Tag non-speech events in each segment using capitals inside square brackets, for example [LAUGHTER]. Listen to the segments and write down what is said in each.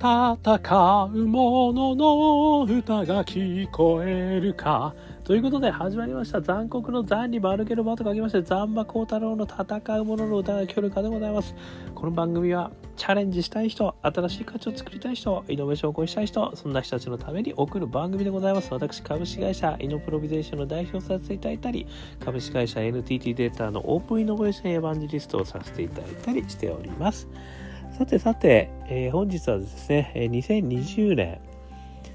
戦う者の歌が聞こえるか。ということで始まりました残酷の残に丸けの場と書きまして残馬孝太郎の戦う者の歌が聞こえるかでございます。この番組はチャレンジしたい人、新しい価値を作りたい人、イノベーションを起こしたい人、そんな人たちのために送る番組でございます。私、株式会社イノプロビゼーションの代表させていただいたり、株式会社 NTT データのオープンイノベーションエヴァンジリストをさせていただいたりしております。さてさて、えー、本日はですね、2020年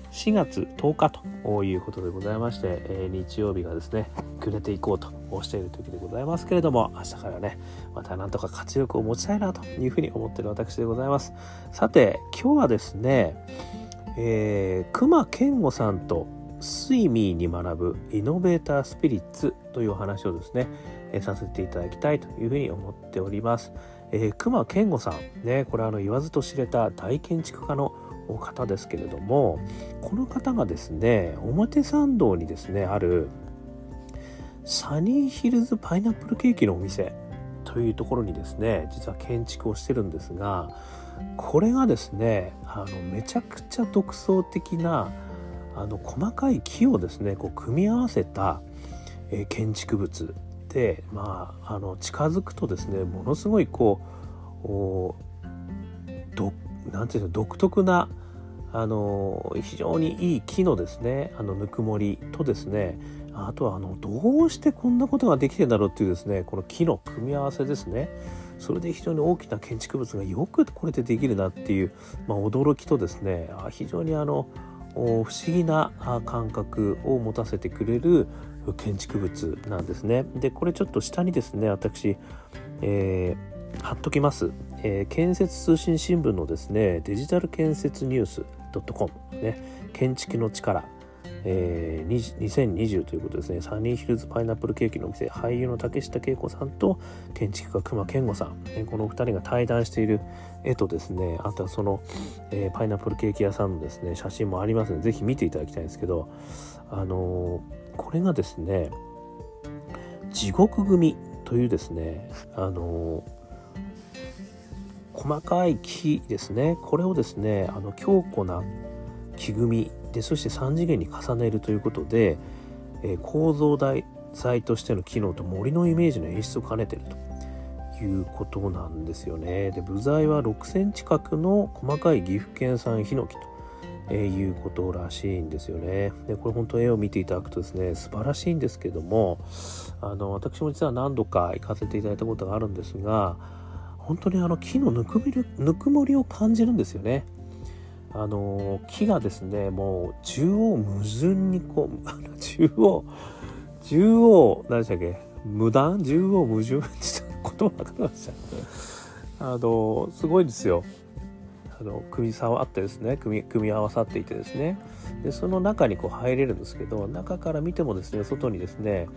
4月10日ということでございまして、えー、日曜日がですね、暮れていこうとしている時でございますけれども、明日からね、またなんとか活力を持ちたいなというふうに思っている私でございます。さて、今日はですね、えー、熊健吾さんとスイミーに学ぶイノベータースピリッツというお話をですね、えー、させていただきたいというふうに思っております。えー、熊健吾さんねこれあの言わずと知れた大建築家の方ですけれどもこの方がですね表参道にですねあるサニーヒルズパイナップルケーキのお店というところにですね実は建築をしてるんですがこれがですねあのめちゃくちゃ独創的なあの細かい木をですねこう組み合わせた、え、建築物でまああの近づくとですねものすごいこうどなんていうの独特なあの非常にいい木のですねあのぬくもりとですねあとはあのどうしてこんなことができてんだろうっていうですねこの木の組み合わせですね。それで非常に大きな建築物がよくこれでできるなっていう、まあ、驚きとですね非常にあの不思議な感覚を持たせてくれる建築物なんですね。で、これちょっと下にですね、私、えー、貼っときます、えー、建設通信新聞のですね、デジタル建設ニュース .com ね、建築の力、えー、2020ということですね、サニーヒルズパイナップルケーキのお店、俳優の竹下恵子さんと建築家熊健吾さん、ね、このお二人が対談している絵とですね、あとはその、えー、パイナップルケーキ屋さんのですね、写真もありますので、ぜひ見ていただきたいんですけど、あのーこれがですね地獄組というですねあの細かい木ですねこれをですねあの強固な木組みでそして3次元に重ねるということで、えー、構造材としての機能と森のイメージの演出を兼ねているということなんですよね。で部材は6センチ角の細かい岐阜県産ヒノキとえー、いうことらしいんですよね。でこれ本当絵を見ていただくとですね素晴らしいんですけどもあの私も実は何度か行かせていただいたことがあるんですが本当にあの木のぬくみるぬくもりを感じるんですよね。あの木がですねもう縦横無尽にこう縦横縦横何でしたっけ無断？縦横無尽言葉が出ましたあのすごいですよの組み触ってですね組み合わさっていてですね。でその中にこう入れるんですけど中から見てもですね外にですね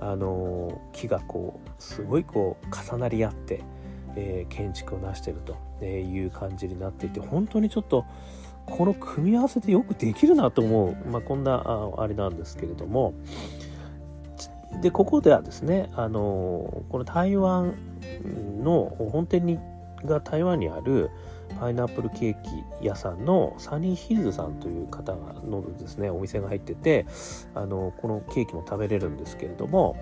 あの木がこうすごいこう重なり合って、えー、建築を成してるという感じになっていて本当にちょっとこの組み合わせでよくできるなと思う、まあ、こんなああれなんですけれども。でここではですねあのこの台湾の本店にが台湾にあるパイナップルケーキ屋さんのサニーヒルズさんという方のですねお店が入っててあのこのケーキも食べれるんですけれども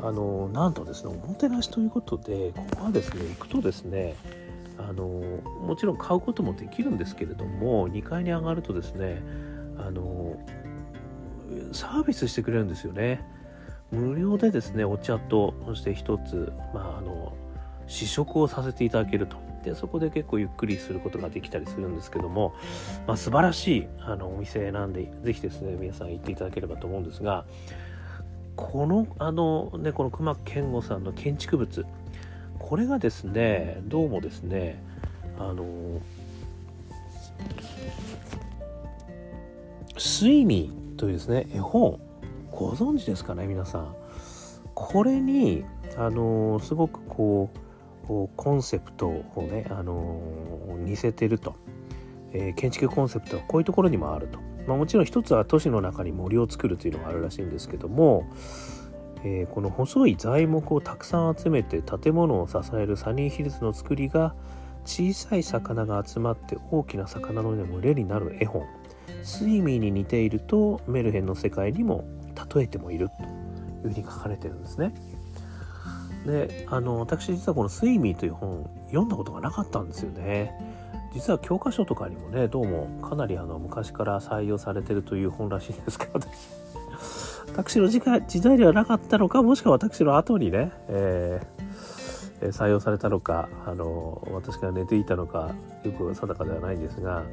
あのなんとですねおもてなしということでここはですね行くとですねあのもちろん買うこともできるんですけれども2階に上がるとですねあのサービスしてくれるんですよね。無料でですねお茶とそして一つまああの試食をさせていただけると。でそこで結構ゆっくりすることができたりするんですけども、まあ、素晴らしいあのお店なんで是非ですね皆さん行っていただければと思うんですがこのあのねこの熊健吾さんの建築物これがですねどうもですねあの「睡眠」というですね絵本ご存知ですかね皆さん。これにあのすごくこうコンセプトをね、あの、似せてると、えー、建築コンセプトはこういうところにもあると、まあ、もちろん一つは都市の中に森を作るというのがあるらしいんですけども、えー、この細い材木をたくさん集めて建物を支えるサニーヒルズの作りが小さい魚が集まって大きな魚の群れになる絵本。スイミーに似ているとメルヘンの世界にも例えてもいるというふうに書かれてるんですね。であの私実はこの「スイミー」という本読んだことがなかったんですよね。実は教科書とかにもねどうもかなりあの昔から採用されてるという本らしいんですけど [LAUGHS] 私の時代ではなかったのかもしくは私の後にね、えー、採用されたのかあの私が寝ていたのかよく定かではないんですが、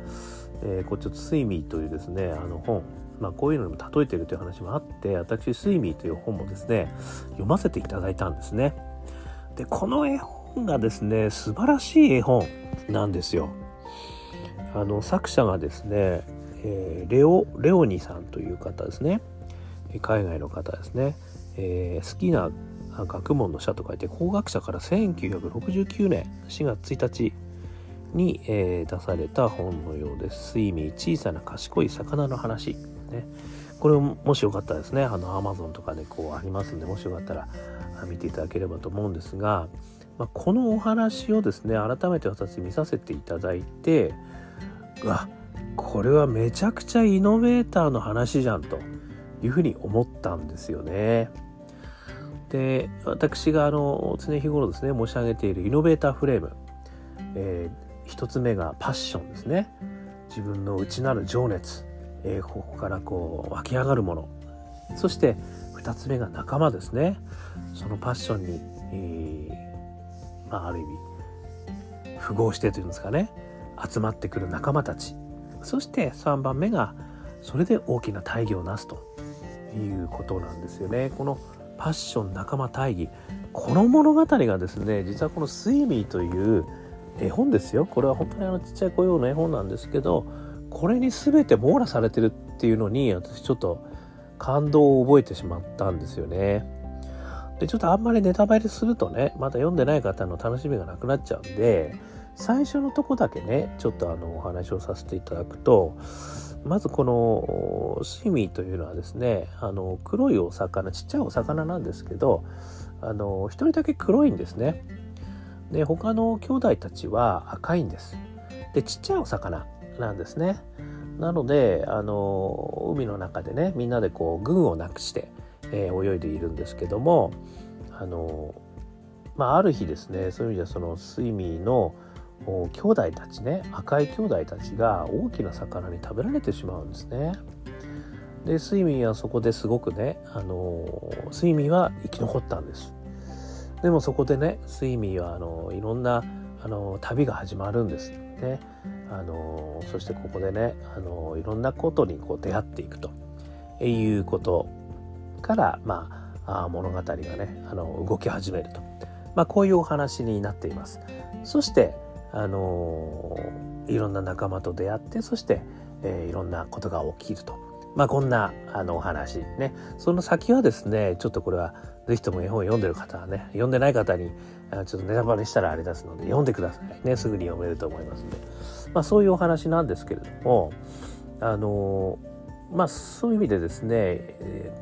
えー、こうちょっと「スイミー」というですねあの本まあ、こういうのにも例えてるという話もあって私「スイミー」という本もですね読ませていただいたんですね。でこの絵本がですね素晴らしい絵本なんですよ。あの作者がですね、えー、レオレオニさんという方ですね海外の方ですね、えー、好きな学問の社と書いて工学者から1969年4月1日に、えー、出された本のようです。睡眠小さな賢い魚の話。ね。これもしよかったらですね、あの、アマゾンとかでこうありますんで、もしよかったら見ていただければと思うんですが、まあ、このお話をですね、改めて私見させていただいて、わ、これはめちゃくちゃイノベーターの話じゃんというふうに思ったんですよね。で、私があの、常日頃ですね、申し上げているイノベーターフレーム、えー、一つ目がパッションですね。自分の内なる情熱。えー、ここからこう湧き上がるもの。そして2つ目が仲間ですね。そのパッションに、えー、まあ、ある意味符合してというんですかね。集まってくる仲間たち。そして3番目がそれで大きな大義をなすと。いうことなんですよね。このパッション仲間大義。この物語がですね実はこの「スイミー」という絵本ですよ。これは本当にあのちっちゃい子用の絵本なんですけどこれに全て網羅されてるっていうのに私ちょっと感動を覚えてしまったんですよね。でちょっとあんまりネタバレするとねまだ読んでない方の楽しみがなくなっちゃうんで最初のとこだけねちょっとあのお話をさせていただくとまずこのシミというのはですねあの黒いお魚ちっちゃいお魚なんですけどあの一人だけ黒いんですね。で他の兄弟たちは赤いんです。でちっちゃいお魚なんですね。なのであの海の中でねみんなでこう群をなくして、えー、泳いでいるんですけどもあの、まあ、ある日ですねそういう意味ではそのスイミーの兄弟たちね赤い兄弟たちが大きな魚に食べられてしまうんですね。でスイミーはそこですごくねあのスイミーは生き残ったんです。でもそこでねスイミーはあのいろんなあの旅が始まるんですね。あのそしてここでねあのいろんなことにこう出会っていくということから、まあ、あ物語がねあの動き始めると、まあ、こういうお話になっています。そしてあのいろんな仲間と出会ってそして、えー、いろんなことが起きると。まあこんなあのお話ね。その先はですね、ちょっとこれはぜひとも絵本を読んでる方はね、読んでない方にちょっとネタバレしたらあれですので読んでくださいね。すぐに読めると思いますので。まあそういうお話なんですけれども、あのまあそういう意味でですね、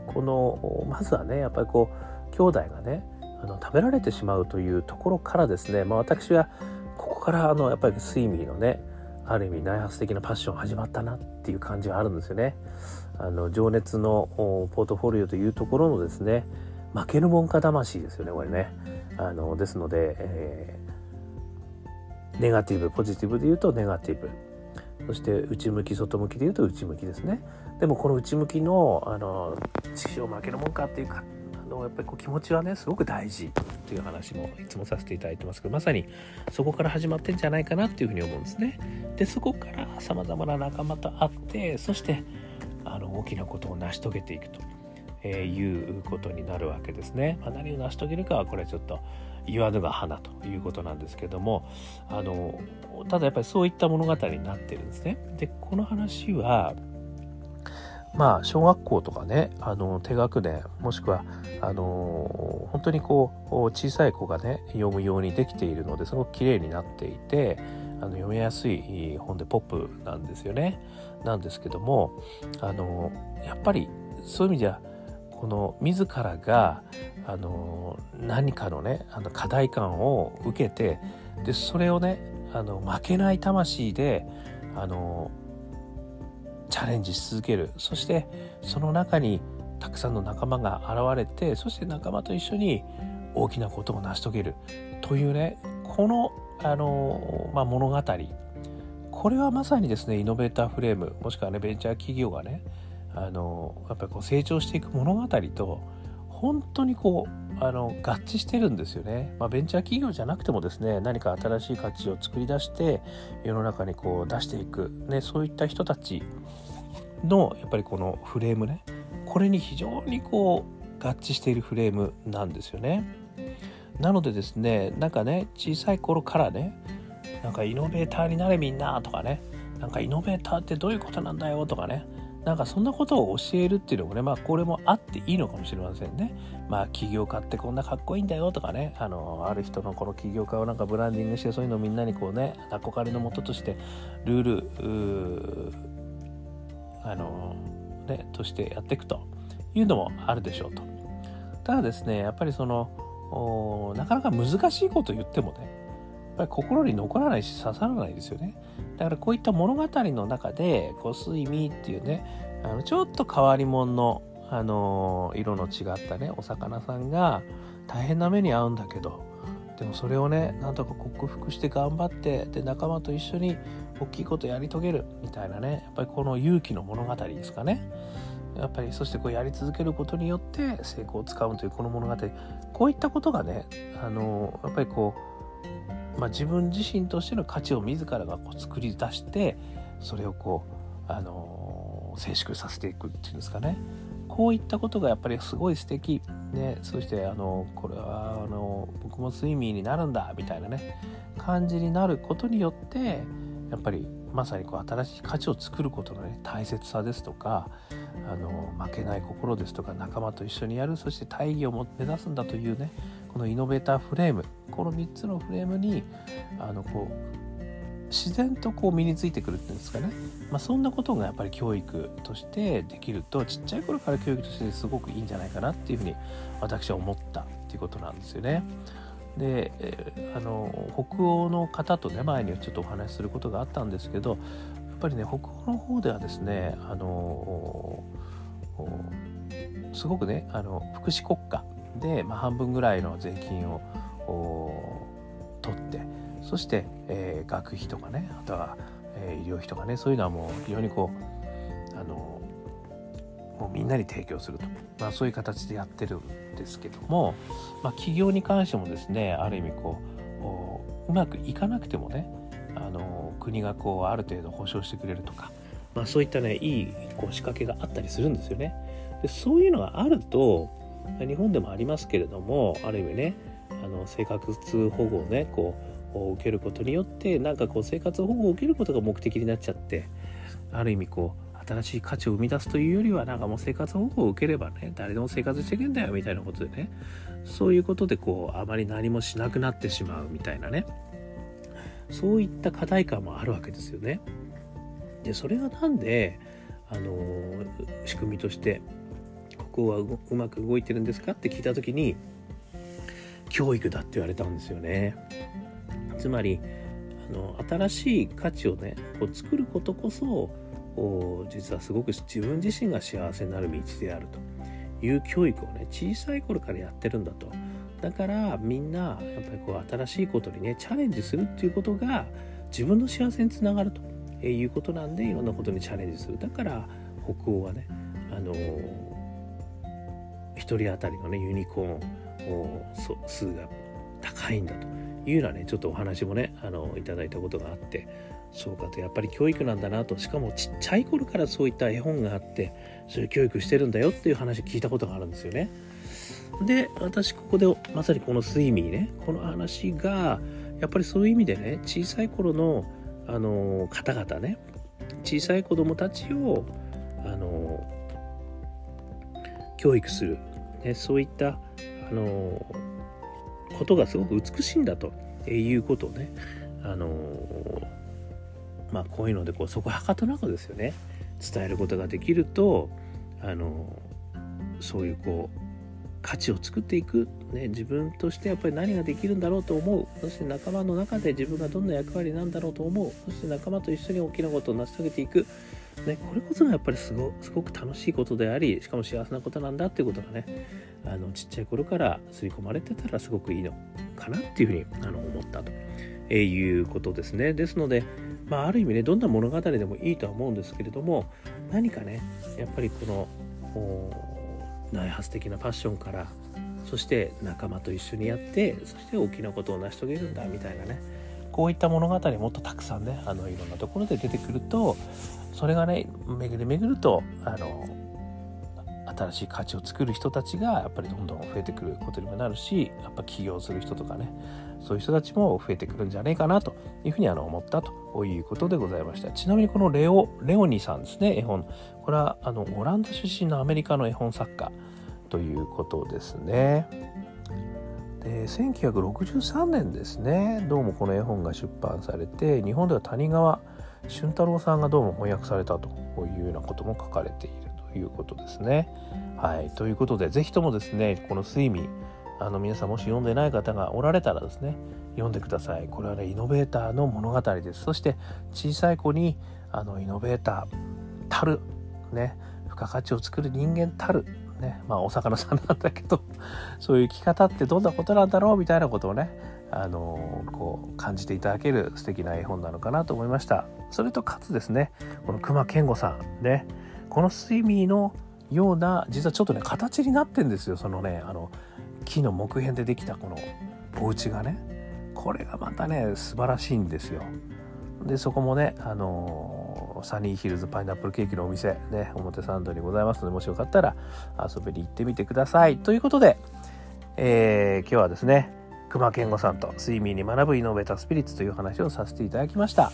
このまずはね、やっぱりこう兄弟がね、あの食べられてしまうというところからですね、まあ私はここからあのやっぱり睡眠のね、ある意味内発的なパッション始まったなっていう感じがあるんですよね。あの情熱のポートフォリオというところのですね負けるもんか魂ですよねこれね。あのですので、えー、ネガティブポジティブで言うとネガティブそして内向き外向きで言うと内向きですね。でもこの内向きのあの師匠負けるもんかっていうかあのやっぱりこう気持ちはねすごく大事という話もいつもさせていただいてますけどまさにそこから始まってんじゃないかなっていうふうに思うんですね。でそこからさまざまな仲間と会ってそしてあの大きなことを成し遂げていくと。えー、いうことになるわけですね。まあ、何を成し遂げるかはこれちょっと言わぬが花ということなんですけどもあのただやっぱりそういった物語になってるんですね。でこの話はまあ小学校とかねあの低学年もしくはあの本当にこう小さい子がね読むようにできているのですごく綺麗になっていてあの読みやすい本でポップなんですよね。なんですけどもあのやっぱりそういう意味じゃこの自らがあの何かのねあの課題感を受けてでそれをねあの負けない魂であのチャレンジし続ける。そしてその中にたくさんの仲間が現れてそして仲間と一緒に大きなことを成し遂げる。というねこのあの、まあ、物語。これはまさにですねイノベーターフレームもしくはねベンチャー企業がねあのやっぱりこう成長していく物語と本当にこうあの合致してるんですよね、まあ、ベンチャー企業じゃなくてもですね何か新しい価値を作り出して世の中にこう出していく、ね、そういった人たちのやっぱりこのフレームねこれに非常にこう合致しているフレームなんですよね。なのでですねなんかね小さい頃からねなんかイノベーターになれみんなとかねなんかイノベーターってどういうことなんだよとかねなんかそんなことを教えるっていうのもね、まあこれもあっていいのかもしれませんね。まあ起業家ってこんなかっこいいんだよとかね、あの、ある人のこの起業家をなんかブランディングしてそういうのをみんなにこうね、憧れのもととしてルール、あの、ね、としてやっていくというのもあるでしょうと。ただですね、やっぱりその、なかなか難しいこと言ってもね、ぱり心に残らないし刺さらないですよね。だからこういった物語の中で「こう睡眠」っていうねあのちょっと変わり者の、あの色の違ったねお魚さんが大変な目に遭うんだけどでもそれをねなんとか克服して頑張ってで仲間と一緒に大きいことやり遂げるみたいなねやっぱりこの勇気の物語ですかね。やっぱりそしてこうやり続けることによって成功をつかむというこの物語こういったことがねあのやっぱりこうまあ、自分自身としての価値を自らがこう作り出してそれをこう、あのー、静粛させていくっていうんですかね。こういったことがやっぱりすごい素敵。ねそしてあのこれはあの僕も睡眠になるんだみたいなね感じになることによってやっぱりまさにこう新しい価値を作ることの、ね、大切さですとかあの負けない心ですとか仲間と一緒にやるそして大義を目指すんだというねこのイノベーターフレーム。この3つのフレームにあのこう自然とこう身についてくるっていうんですかね、まあ、そんなことがやっぱり教育としてできるとちっちゃい頃から教育としてすごくいいんじゃないかなっていうふうに私は思ったっていうことなんですよね。で、あの北欧の方とね前にちょっとお話しすることがあったんですけどやっぱりね北欧の方ではですねあのすごくねあの福祉国家で、まあ、半分ぐらいの税金を取ってそして、えー、学費とかねあとは、えー、医療費とかねそういうのはもう非常にこうあのもうみんなに提供すると、まあ、そういう形でやってるんですけども、まあ、企業に関してもですねある意味こううまくいかなくてもねあの国がこうある程度保証してくれるとか、まあ、そういったねいいこう仕掛けがあったりするんですよね。でそういうのがあると日本でもありますけれどもある意味ねあの生活保護をねこう受けることによってなんかこう生活保護を受けることが目的になっちゃってある意味こう新しい価値を生み出すというよりはなんかもう生活保護を受ければね誰でも生活していけんだよみたいなことでねそういうことでこうあまり何もしなくなってしまうみたいなねそういった課題感もあるわけですよね。でそれがなんであの仕組みとしてこはうまく動いてるんですかって聞いた時に教育だって言われたんですよね。つまりあの新しい価値をねこう作ることこそ実はすごく自分自身が幸せになる道であると。いう教育をね小さい頃からやってるんだと。だからみんなやっぱりこう新しいことにねチャレンジするっていうことが自分の幸せにつながると。いうことなんでいろんなことにチャレンジする。だから北欧はねあの1人当たりのねユニコーン数が高いんだというようなねちょっとお話もねあのいただいたことがあってそうかとやっぱり教育なんだなとしかもちっちゃい頃からそういった絵本があってそういう教育してるんだよっていう話聞いたことがあるんですよね。で私ここでまさにこの睡眠ねこの話がやっぱりそういう意味でね小さい頃のあの方々ね小さい子供たちをあの教育する、ね、そういったあのことがすごく美しいんだということをねあのまあこういうのでこうそこはかとなくですよね伝えることができるとあのそういうこう価値を作っていく、ね、自分としてやっぱり何ができるんだろうと思う。そして仲間の中で自分がどんな役割なんだろうと思う。そして仲間と一緒に大きなことを成し遂げていく、ね、これこそがやっぱりすごすごく楽しいことでありしかも幸せなことなんだっていうことがねあのちっちゃい頃から刷り込まれてたらすごくいいのかなっていうふうにあの思ったと、えいうことですね。ですのでまあ、ある意味ねどんな物語でもいいとは思うんですけれども何かねやっぱりこの内発的なパッションからそして仲間と一緒にやってそして大きなことを成し遂げるんだみたいなねこういった物語もっとたくさんねあのいろんなところで出てくるとそれがね巡り巡るとあの新しい価値を作る人たちがやっぱりどんどん増えてくることにもなるしやっぱ起業する人とかねそういう人たちも増えてくるんじゃないかなというふうにあの思ったということでございました。ちなみにこのレオレオニさんですね絵本。これはあのオランダ出身のアメリカの絵本作家ということですね。で1963年ですねどうもこの絵本が出版されて日本では谷川俊太郎さんがどうも翻訳されたというようなことも書かれているということですね。はい、ということで是非ともですねこの睡眠あの皆さんもし読んでない方がおられたらですね読んでください。これはねイノベーターの物語です。そして小さい子にあのイノベーターたるね付加価値を作る人間たるねまあお魚さんなんだけどそういう生き方ってどんなことなんだろうみたいなことをねあのこう感じていただける素敵な絵本なのかなと思いました。それとかつですねこの熊健吾さんねこのスイミーのような実はちょっとね形になってんですよそのねあの木の木片でできたこのお家がね。これがまたね素晴らしいんですよ。でそこもねあのサニーヒルズパイナップルケーキのお店ね表参道にございますのでもしよかったら遊びに行ってみてください。ということで、えー、今日はですね熊健吾さんと睡眠に学ぶイノベータースピリッツという話をさせていただきました。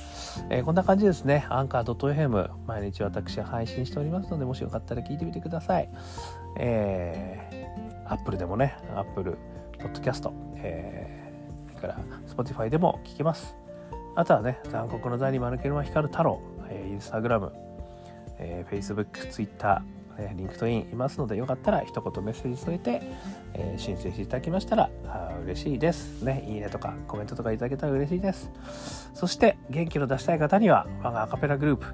えー、こんな感じですね。アンカー .fm 毎日私は配信しておりますので、もしよかったら聞いてみてください。えー、Apple でもね、Apple Podcast、えー、それから Spotify でも聞けます。あとはね、残酷の座に丸けるま光る太郎、えー、Instagram、えー、Facebook、Twitter、え LinkedIn いますのでよかったら一言メッセージ添えて、えー、申請していただきましたら嬉しいです。ねいいねとかコメントとかいただけたら嬉しいです。そして元気の出したい方には我がアカペラグループ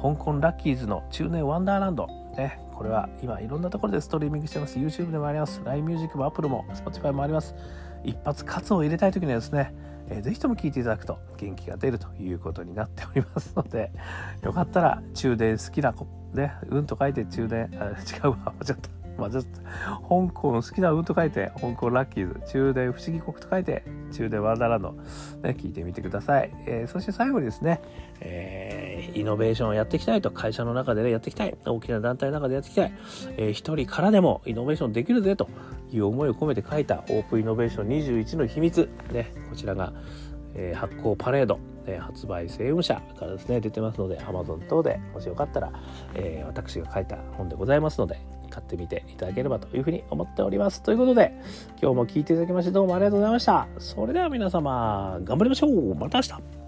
香港ラッキーズの中年ワンダーランド。ねこれは今いろんなところでストリーミングしてます。YouTube でもあります。LINE ミュージックも Apple も Spotify もあります。一発カツを入れたい時にはですねえー、ぜひとも聞いていただくと元気が出るということになっておりますのでよかったら中電好きな子ねうんと書いて中電あ違うわ間違った。まあ、ちょっと香港好きなうんと書いて香港ラッキーズ中電不思議国と書いて中電ワンダーランド、ね、聞いてみてください、えー、そして最後にですね、えー、イノベーションをやっていきたいと会社の中で、ね、やっていきたい。大きな団体の中でやっていきたい、えー、一人からでもイノベーションできるぜという思いを込めて書いたオープンイノベーション21の秘密、ね、こちらが、えー、発行パレード、え、発売政務者からですね出てますので Amazon 等でもしよかったら、えー、私が書いた本でございますので買ってみていただければというふうに思っております。ということで今日も聴いていただきましてどうもありがとうございました。それでは皆様頑張りましょうまた明日